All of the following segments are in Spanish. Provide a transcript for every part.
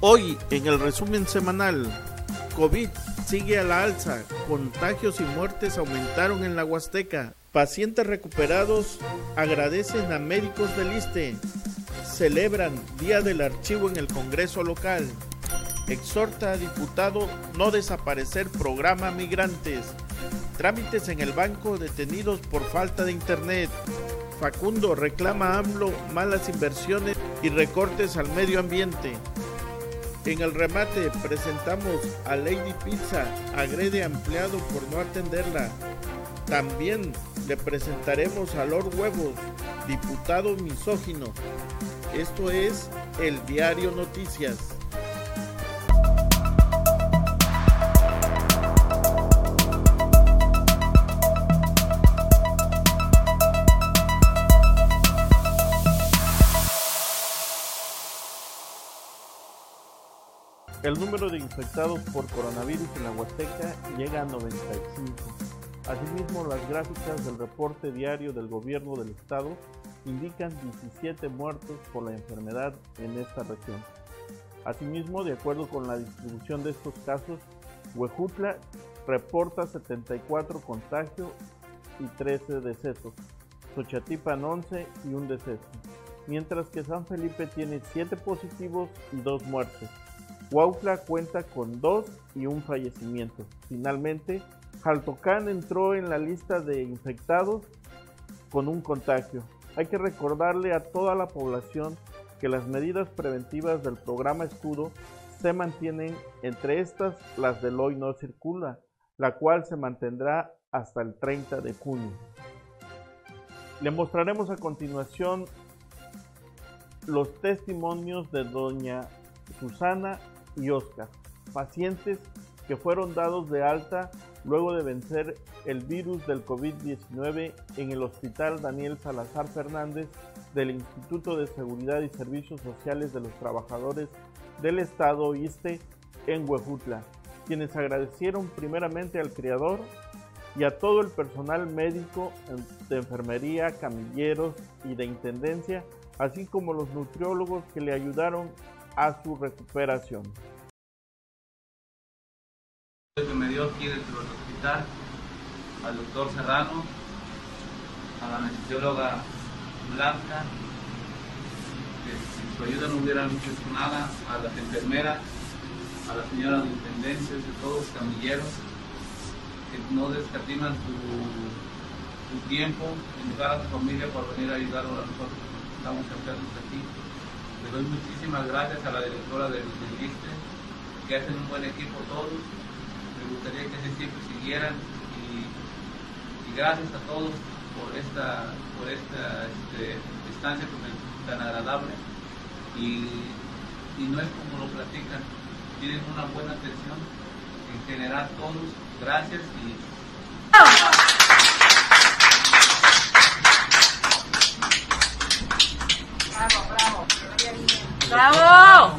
Hoy en el resumen semanal, COVID sigue a la alza, contagios y muertes aumentaron en la Huasteca. Pacientes recuperados agradecen a médicos del ISTE. Celebran Día del Archivo en el Congreso local. Exhorta a diputado no desaparecer programa migrantes. Trámites en el banco detenidos por falta de internet. Facundo reclama a AMLO malas inversiones y recortes al medio ambiente. En el remate presentamos a Lady Pizza, agrede a empleado por no atenderla. También le presentaremos a Lord Huevos, diputado misógino. Esto es el Diario Noticias. El número de infectados por coronavirus en la Huasteca llega a 95. Asimismo, las gráficas del reporte diario del gobierno del estado indican 17 muertos por la enfermedad en esta región. Asimismo, de acuerdo con la distribución de estos casos, Huejutla reporta 74 contagios y 13 decesos, Xochatipan 11 y un deceso, mientras que San Felipe tiene 7 positivos y 2 muertes. Huautla cuenta con dos y un fallecimiento. Finalmente, Jaltocán entró en la lista de infectados con un contagio. Hay que recordarle a toda la población que las medidas preventivas del programa Escudo se mantienen, entre estas las del hoy no circula, la cual se mantendrá hasta el 30 de junio. Le mostraremos a continuación los testimonios de doña Susana y Oscar, pacientes que fueron dados de alta luego de vencer el virus del COVID-19 en el Hospital Daniel Salazar Fernández del Instituto de Seguridad y Servicios Sociales de los Trabajadores del Estado ISTE en Huejutla, quienes agradecieron primeramente al Creador y a todo el personal médico de enfermería, camilleros y de intendencia, así como los nutriólogos que le ayudaron a su recuperación. que me dio aquí dentro del hospital, al doctor Serrano, a la anestesióloga Blanca, que sin su ayuda no hubieran hecho nada, a las enfermeras, a las señoras de intendencia, de todos los camilleros, que no descatiman su, tiempo en llegar a su familia para venir a ayudar a nosotros estamos enfermos aquí. Le doy muchísimas gracias a la directora del, del que hacen un buen equipo todos. Me gustaría que siempre siguieran y, y, gracias a todos por esta, por esta este, estancia tan agradable. Y, y no es como lo platican, tienen una buena atención en general todos. Gracias y ¡Bravo!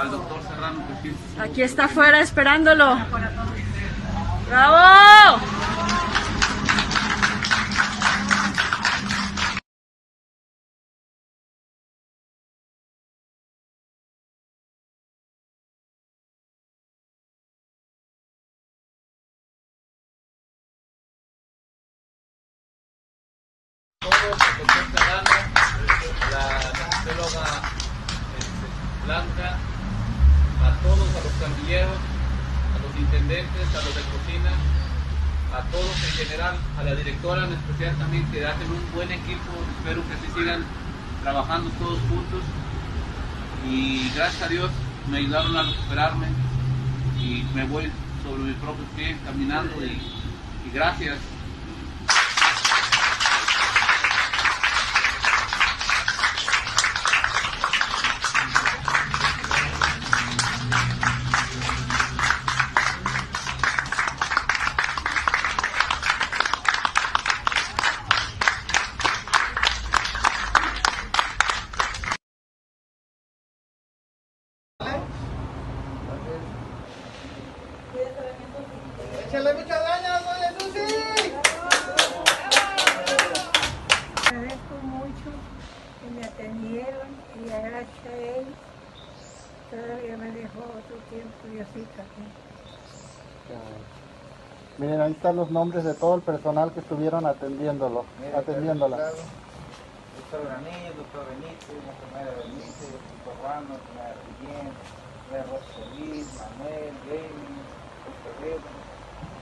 al doctor Serrano. Aquí está afuera esperándolo. ¡Bravo! A los de cocina, a todos en general, a la directora en especial también, que hacen un buen equipo, espero que así sigan trabajando todos juntos. Y gracias a Dios me ayudaron a recuperarme y me voy sobre mi propio pie caminando y gracias. ¡Échale muchas ganas, doña Susi! Agradezco mucho que me atendieron y gracias a él Todavía me dejó otro tiempo y así también. Miren, ahí están los nombres de todo el personal que estuvieron atendiéndolo, Mira, atendiéndola. Doctor Granillo, doctor Benítez, enfermera Benítez, doctor Ramos, enfermera Guillén, enfermera Rosa Solís, Manuel, Jamie, doctor Guerrero,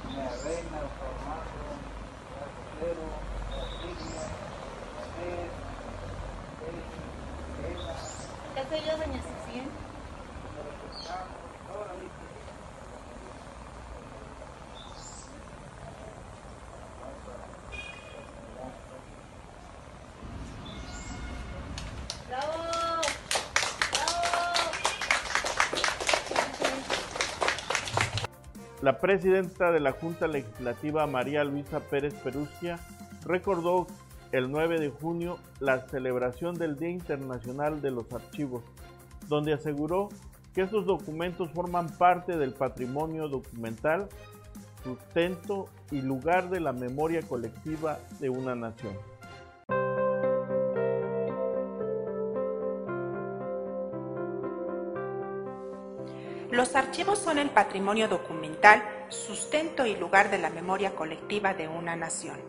enfermera Reina, doctor Marco, enfermera Cordero, enfermera Silvia, Andrés, Eli, Elena, ¿Qué soy yo, doña Cecilia? ¡Bravo! La presidenta de la Junta Legislativa, María Luisa Pérez Perugia, recordó el 9 de junio la celebración del Día Internacional de los Archivos, donde aseguró que estos documentos forman parte del patrimonio documental, sustento y lugar de la memoria colectiva de una nación. Los archivos son el patrimonio documental, sustento y lugar de la memoria colectiva de una nación.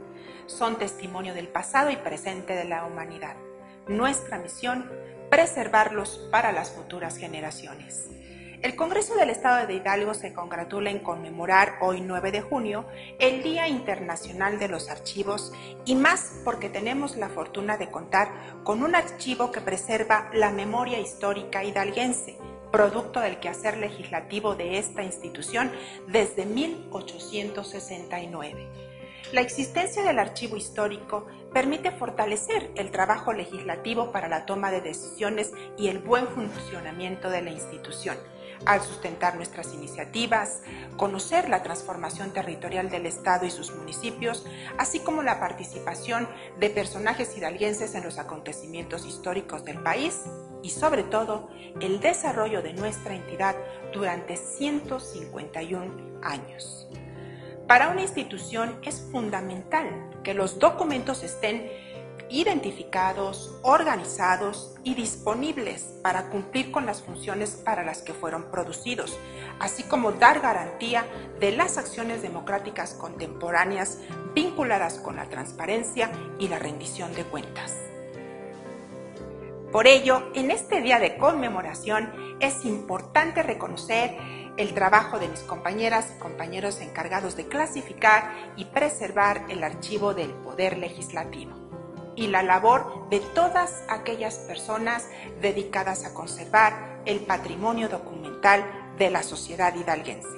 Son testimonio del pasado y presente de la humanidad. Nuestra misión, preservarlos para las futuras generaciones. El Congreso del Estado de Hidalgo se congratula en conmemorar hoy 9 de junio el Día Internacional de los Archivos y más porque tenemos la fortuna de contar con un archivo que preserva la memoria histórica hidalguense, producto del quehacer legislativo de esta institución desde 1869. La existencia del archivo histórico permite fortalecer el trabajo legislativo para la toma de decisiones y el buen funcionamiento de la institución, al sustentar nuestras iniciativas, conocer la transformación territorial del Estado y sus municipios, así como la participación de personajes hidalguenses en los acontecimientos históricos del país y sobre todo el desarrollo de nuestra entidad durante 151 años. Para una institución es fundamental que los documentos estén identificados, organizados y disponibles para cumplir con las funciones para las que fueron producidos, así como dar garantía de las acciones democráticas contemporáneas vinculadas con la transparencia y la rendición de cuentas. Por ello, en este día de conmemoración es importante reconocer el trabajo de mis compañeras y compañeros encargados de clasificar y preservar el archivo del Poder Legislativo y la labor de todas aquellas personas dedicadas a conservar el patrimonio documental de la sociedad hidalguense.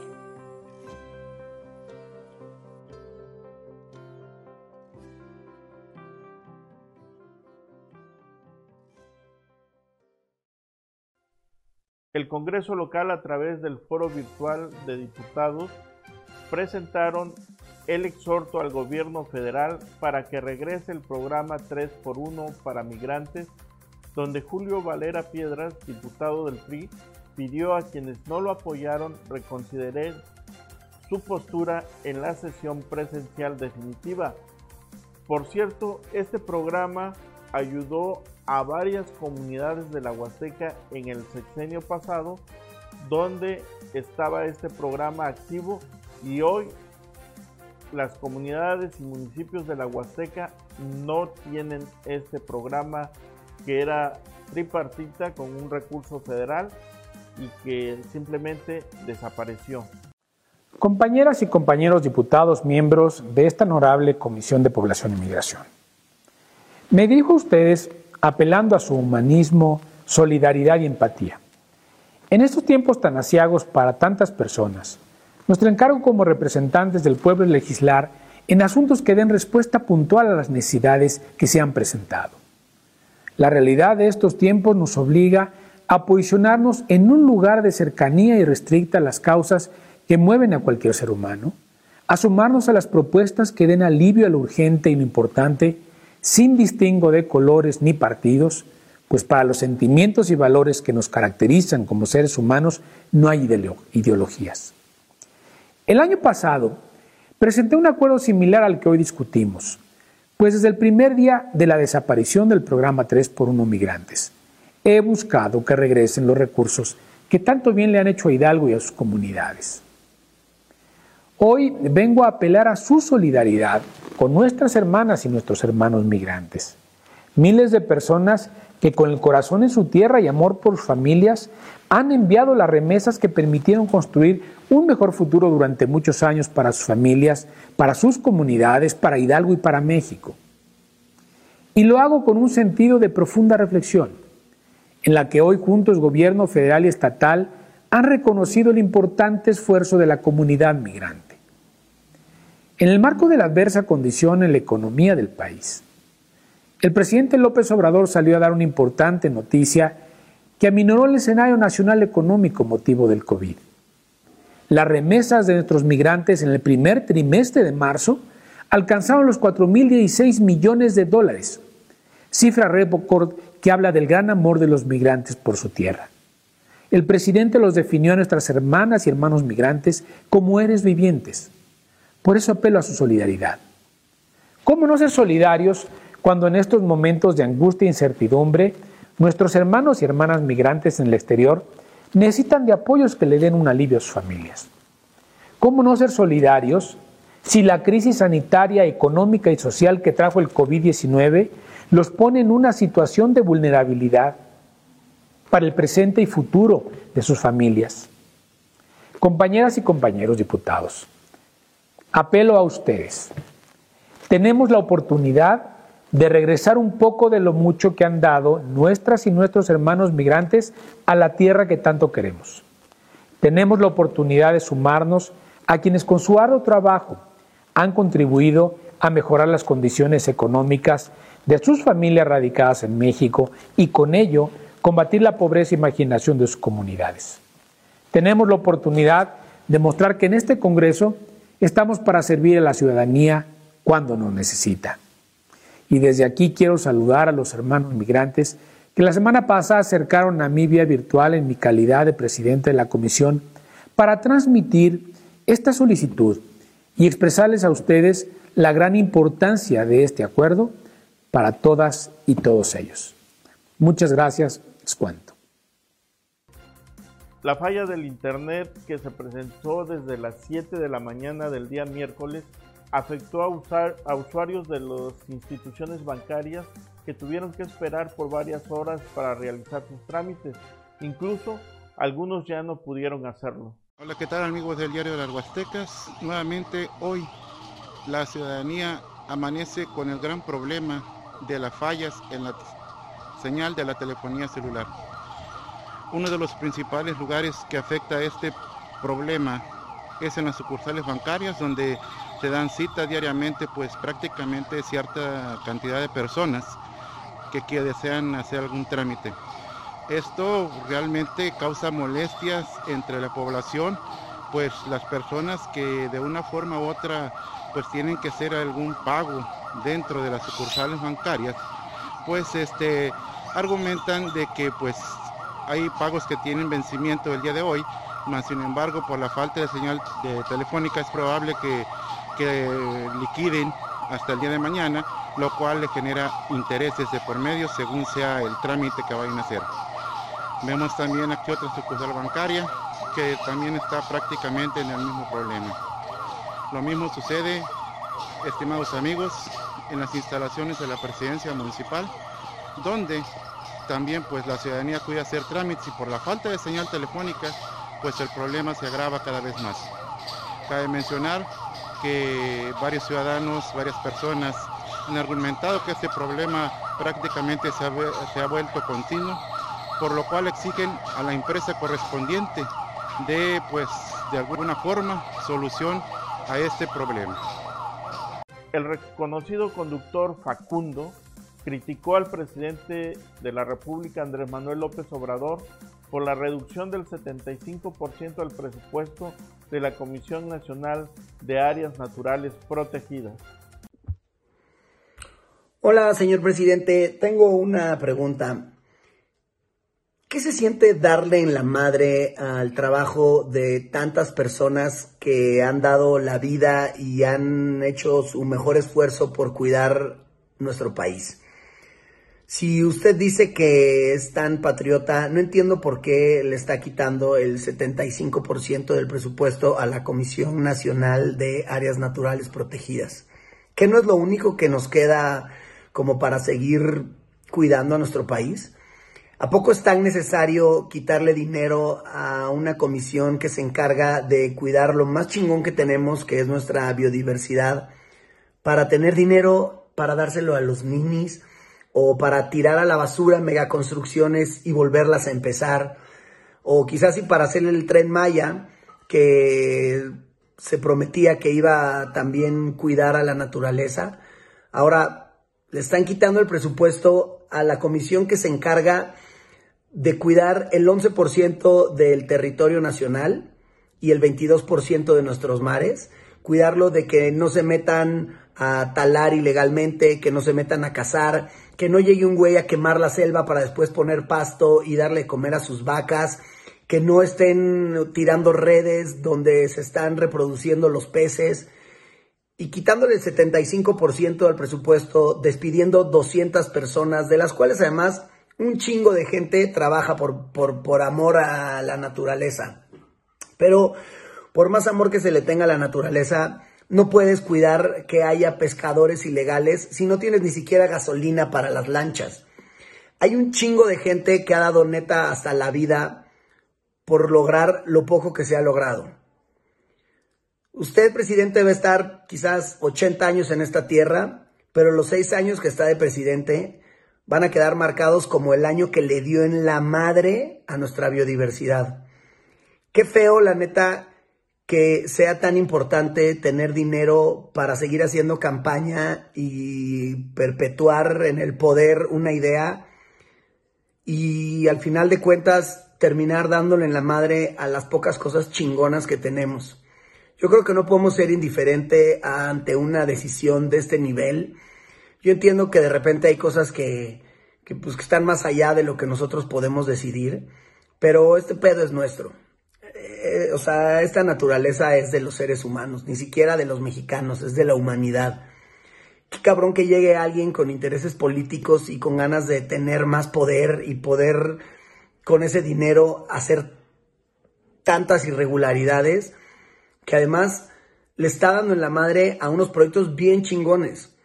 El Congreso local a través del foro virtual de diputados presentaron el exhorto al gobierno federal para que regrese el programa 3x1 para migrantes, donde Julio Valera Piedras, diputado del PRI, pidió a quienes no lo apoyaron reconsiderar su postura en la sesión presencial definitiva. Por cierto, este programa ayudó a varias comunidades de la Huasteca en el sexenio pasado, donde estaba este programa activo y hoy las comunidades y municipios de la Huasteca no tienen este programa que era tripartita con un recurso federal y que simplemente desapareció. Compañeras y compañeros diputados, miembros de esta honorable Comisión de Población y Migración. Me dirijo a ustedes apelando a su humanismo, solidaridad y empatía. En estos tiempos tan asiagos para tantas personas, nuestro encargo como representantes del pueblo es legislar en asuntos que den respuesta puntual a las necesidades que se han presentado. La realidad de estos tiempos nos obliga a posicionarnos en un lugar de cercanía y restricta a las causas que mueven a cualquier ser humano, a sumarnos a las propuestas que den alivio a lo urgente y lo importante, sin distingo de colores ni partidos, pues para los sentimientos y valores que nos caracterizan como seres humanos no hay ideologías. El año pasado presenté un acuerdo similar al que hoy discutimos, pues desde el primer día de la desaparición del programa 3 por 1 Migrantes, he buscado que regresen los recursos que tanto bien le han hecho a Hidalgo y a sus comunidades. Hoy vengo a apelar a su solidaridad con nuestras hermanas y nuestros hermanos migrantes. Miles de personas que con el corazón en su tierra y amor por sus familias han enviado las remesas que permitieron construir un mejor futuro durante muchos años para sus familias, para sus comunidades, para Hidalgo y para México. Y lo hago con un sentido de profunda reflexión, en la que hoy juntos gobierno federal y estatal han reconocido el importante esfuerzo de la comunidad migrante. En el marco de la adversa condición en la economía del país, el presidente López Obrador salió a dar una importante noticia que aminoró el escenario nacional económico motivo del COVID. Las remesas de nuestros migrantes en el primer trimestre de marzo alcanzaron los 4.016 millones de dólares, cifra récord que habla del gran amor de los migrantes por su tierra. El presidente los definió a nuestras hermanas y hermanos migrantes como eres vivientes por eso apelo a su solidaridad. ¿Cómo no ser solidarios cuando en estos momentos de angustia e incertidumbre nuestros hermanos y hermanas migrantes en el exterior necesitan de apoyos que le den un alivio a sus familias? ¿Cómo no ser solidarios si la crisis sanitaria, económica y social que trajo el COVID-19 los pone en una situación de vulnerabilidad para el presente y futuro de sus familias? Compañeras y compañeros diputados, apelo a ustedes. Tenemos la oportunidad de regresar un poco de lo mucho que han dado nuestras y nuestros hermanos migrantes a la tierra que tanto queremos. Tenemos la oportunidad de sumarnos a quienes con su arduo trabajo han contribuido a mejorar las condiciones económicas de sus familias radicadas en México y con ello combatir la pobreza y marginación de sus comunidades. Tenemos la oportunidad de mostrar que en este Congreso Estamos para servir a la ciudadanía cuando nos necesita. Y desde aquí quiero saludar a los hermanos migrantes que la semana pasada acercaron a mi vía virtual en mi calidad de presidente de la comisión para transmitir esta solicitud y expresarles a ustedes la gran importancia de este acuerdo para todas y todos ellos. Muchas gracias, les cuento. La falla del Internet que se presentó desde las 7 de la mañana del día miércoles afectó a, usar, a usuarios de las instituciones bancarias que tuvieron que esperar por varias horas para realizar sus trámites. Incluso algunos ya no pudieron hacerlo. Hola, ¿qué tal amigos del diario de las Huastecas? Nuevamente hoy la ciudadanía amanece con el gran problema de las fallas en la señal de la telefonía celular. Uno de los principales lugares que afecta este problema es en las sucursales bancarias donde se dan cita diariamente pues prácticamente cierta cantidad de personas que, desean hacer algún trámite. Esto realmente causa molestias entre la población, pues las personas que de una forma u otra pues tienen que hacer algún pago dentro de las sucursales bancarias, pues este argumentan de que pues hay pagos que tienen vencimiento el día de hoy, más sin embargo por la falta de señal telefónica es probable que, liquiden hasta el día de mañana, lo cual le genera intereses de por medio según sea el trámite que vayan a hacer. Vemos también aquí otra sucursal bancaria que también está prácticamente en el mismo problema. Lo mismo sucede, estimados amigos, en las instalaciones de la presidencia municipal, donde también pues la ciudadanía acude a hacer trámites y por la falta de señal telefónica pues el problema se agrava cada vez más. Cabe mencionar que varios ciudadanos, varias personas han argumentado que este problema prácticamente se ha, vuelto continuo, por lo cual exigen a la empresa correspondiente de pues de alguna forma solución a este problema. El reconocido conductor Facundo criticó al presidente de la República, Andrés Manuel López Obrador, por la reducción del 75% del presupuesto de la Comisión Nacional de Áreas Naturales Protegidas. Hola, señor presidente. Tengo una pregunta. ¿Qué se siente darle en la madre al trabajo de tantas personas que han dado la vida y han hecho su mejor esfuerzo por cuidar nuestro país? Si usted dice que es tan patriota, no entiendo por qué le está quitando el 75% del presupuesto a la Comisión Nacional de Áreas Naturales Protegidas. ¿Que no es lo único que nos queda como para seguir cuidando a nuestro país? ¿A poco es tan necesario quitarle dinero a una comisión que se encarga de cuidar lo más chingón que tenemos, que es nuestra biodiversidad, para tener dinero para dárselo a los ninis? O para tirar a la basura megaconstrucciones y volverlas a empezar, o quizás y para hacer el tren Maya, que se prometía que iba también cuidar a la naturaleza. Ahora le están quitando el presupuesto a la comisión que se encarga de cuidar el 11% del territorio nacional y el 22% de nuestros mares, cuidarlo de que no se metan a talar ilegalmente, que no se metan a cazar, que no llegue un güey a quemar la selva para después poner pasto y darle comer a sus vacas, que no estén tirando redes donde se están reproduciendo los peces y quitándole el 75% del presupuesto, despidiendo 200 personas, de las cuales además un chingo de gente trabaja por, por, por amor a la naturaleza. Pero por más amor que se le tenga a la naturaleza, no puedes cuidar que haya pescadores ilegales si no tienes ni siquiera gasolina para las lanchas. Hay un chingo de gente que ha dado neta hasta la vida por lograr lo poco que se ha logrado. Usted, presidente, va a estar quizás 80 años en esta tierra, pero los seis años que está de presidente van a quedar marcados como el año que le dio en la madre a nuestra biodiversidad. Qué feo, la neta, que sea tan importante tener dinero para seguir haciendo campaña y perpetuar en el poder una idea y al final de cuentas terminar dándole en la madre a las pocas cosas chingonas que tenemos. Yo creo que no podemos ser indiferente ante una decisión de este nivel. Yo entiendo que de repente hay cosas que, que, pues, que están más allá de lo que nosotros podemos decidir, pero este pedo es nuestro. Eh, o sea, esta naturaleza es de los seres humanos, ni siquiera de los mexicanos, es de la humanidad. Qué cabrón que llegue alguien con intereses políticos y con ganas de tener más poder y poder con ese dinero hacer tantas irregularidades que además le está dando en la madre a unos proyectos bien chingones.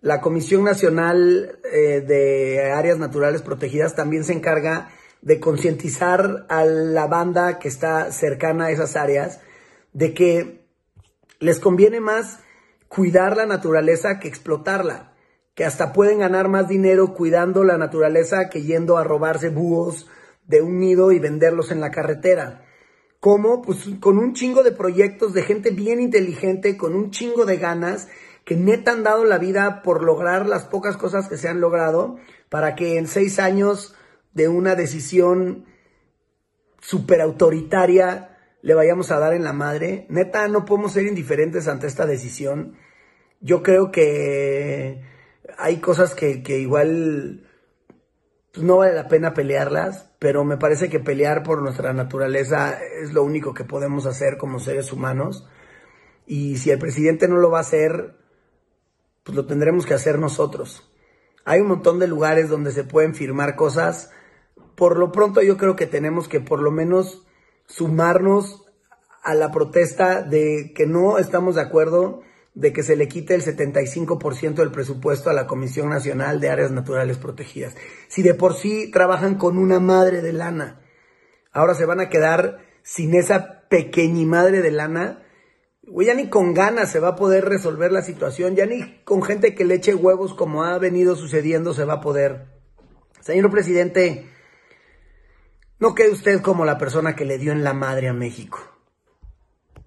La Comisión Nacional eh, de Áreas Naturales Protegidas también se encarga de concientizar a la banda que está cercana a esas áreas de que les conviene más cuidar la naturaleza que explotarla, que hasta pueden ganar más dinero cuidando la naturaleza que yendo a robarse búhos de un nido y venderlos en la carretera. ¿Cómo? Pues con un chingo de proyectos de gente bien inteligente, con un chingo de ganas, que neta han dado la vida por lograr las pocas cosas que se han logrado, para que en seis años de una decisión super autoritaria le vayamos a dar en la madre. Neta, no podemos ser indiferentes ante esta decisión. Yo creo que hay cosas que, igual pues, no vale la pena pelearlas, pero me parece que pelear por nuestra naturaleza es lo único que podemos hacer como seres humanos. Y si el presidente no lo va a hacer, pues lo tendremos que hacer nosotros. Hay un montón de lugares donde se pueden firmar cosas por lo pronto yo creo que tenemos que por lo menos sumarnos a la protesta de que no estamos de acuerdo de que se le quite el 75% del presupuesto a la Comisión Nacional de Áreas Naturales Protegidas. Si de por sí trabajan con una madre de lana, ahora se van a quedar sin esa madre de lana, ya ni con ganas se va a poder resolver la situación, ya ni con gente que le eche huevos como ha venido sucediendo se va a poder. Señor presidente, no quede usted como la persona que le dio en la madre a México.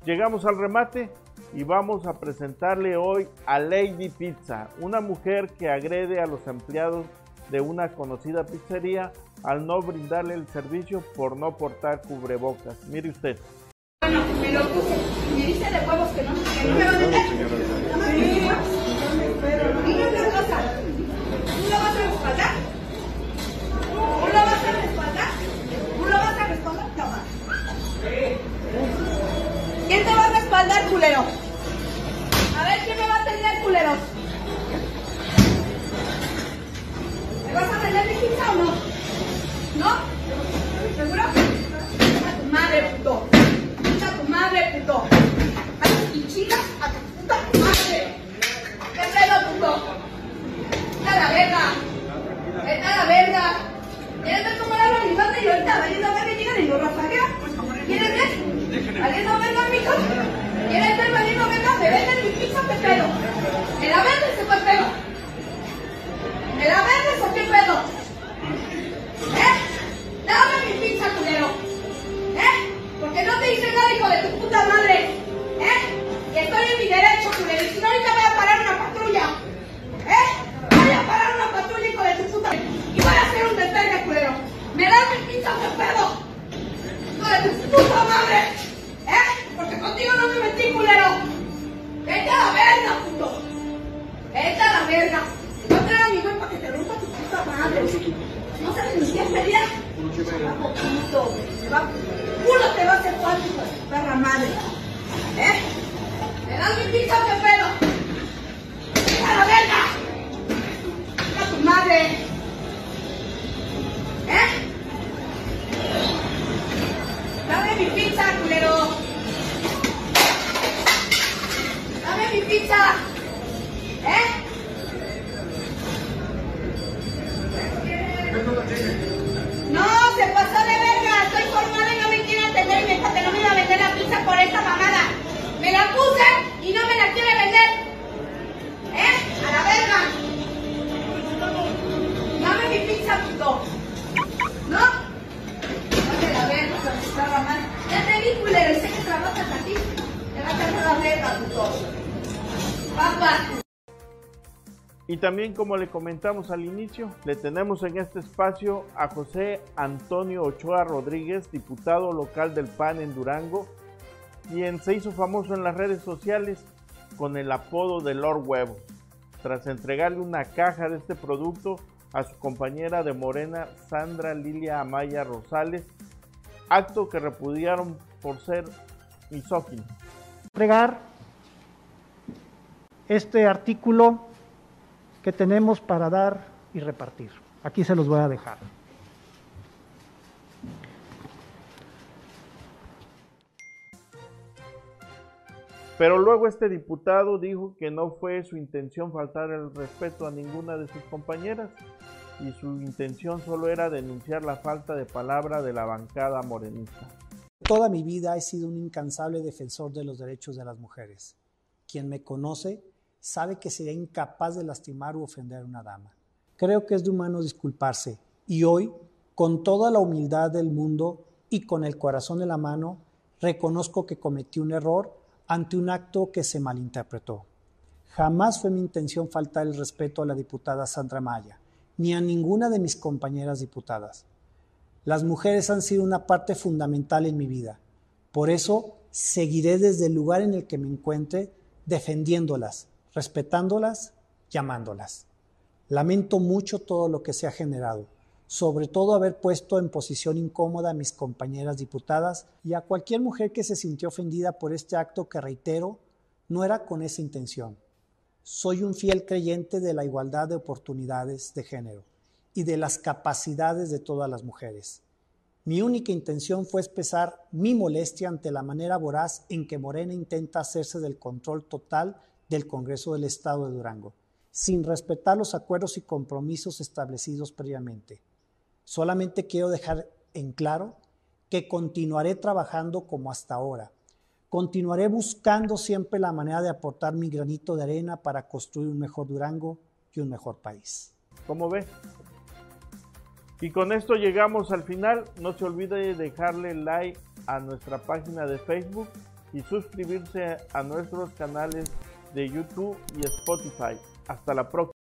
Llegamos al remate y vamos a presentarle hoy a Lady Pizza, una mujer que agrede a los empleados de una conocida pizzería al no brindarle el servicio por no portar cubrebocas. Mire usted. Bueno, me lo puse. Me dice de huevos que no, que no me a ¿Quién te va a respaldar, culero? A ver, ¿quién me va a atender, culeros? ¿Me vas a atender mi o no? ¿No? ¿Seguro? Madre. ¿Eh? Porque contigo no me metí, culero. Vete a la verga, puto. Vete a la verga. No traer a mi güey para que te rompa tu puta madre. No sabes ni qué. Chamaco puto. Te va- Culo te va a hacer tu perra madre. ¿Eh? ¿Me das mi pizza Y también como le comentamos al inicio, le tenemos en este espacio a José Antonio Ochoa Rodríguez, diputado local del PAN en Durango, quien se hizo famoso en las redes sociales con el apodo de Lord Huevo, tras entregarle una caja de este producto a su compañera de Morena, Sandra Lilia Amaya Rosales, acto que repudiaron por ser misógino. entregar este artículo que tenemos para dar y repartir. Aquí se los voy a dejar. Pero luego este diputado dijo que no fue su intención faltar el respeto a ninguna de sus compañeras y su intención solo era denunciar la falta de palabra de la bancada morenista. Toda mi vida he sido un incansable defensor de los derechos de las mujeres. Quien me conoce sabe que sería incapaz de lastimar u ofender a una dama. Creo que es de humano disculparse y hoy, con toda la humildad del mundo y con el corazón en la mano, reconozco que cometí un error ante un acto que se malinterpretó. Jamás fue mi intención faltar el respeto a la diputada Sandra Maya, ni a ninguna de mis compañeras diputadas. Las mujeres han sido una parte fundamental en mi vida. Por eso seguiré desde el lugar en el que me encuentre defendiéndolas, respetándolas, llamándolas. Lamento mucho todo lo que se ha generado, sobre todo haber puesto en posición incómoda a mis compañeras diputadas y a cualquier mujer que se sintió ofendida por este acto que, reitero, no era con esa intención. Soy un fiel creyente de la igualdad de oportunidades de género y de las capacidades de todas las mujeres. Mi única intención fue expresar mi molestia ante la manera voraz en que Morena intenta hacerse del control total del Congreso del Estado de Durango, sin respetar los acuerdos y compromisos establecidos previamente. Solamente quiero dejar en claro que continuaré trabajando como hasta ahora. Continuaré buscando siempre la manera de aportar mi granito de arena para construir un mejor Durango y un mejor país. ¿Cómo ve? Y con esto llegamos al final. No se olvide de dejarle like a nuestra página de Facebook y suscribirse a nuestros canales de YouTube y Spotify. Hasta la próxima.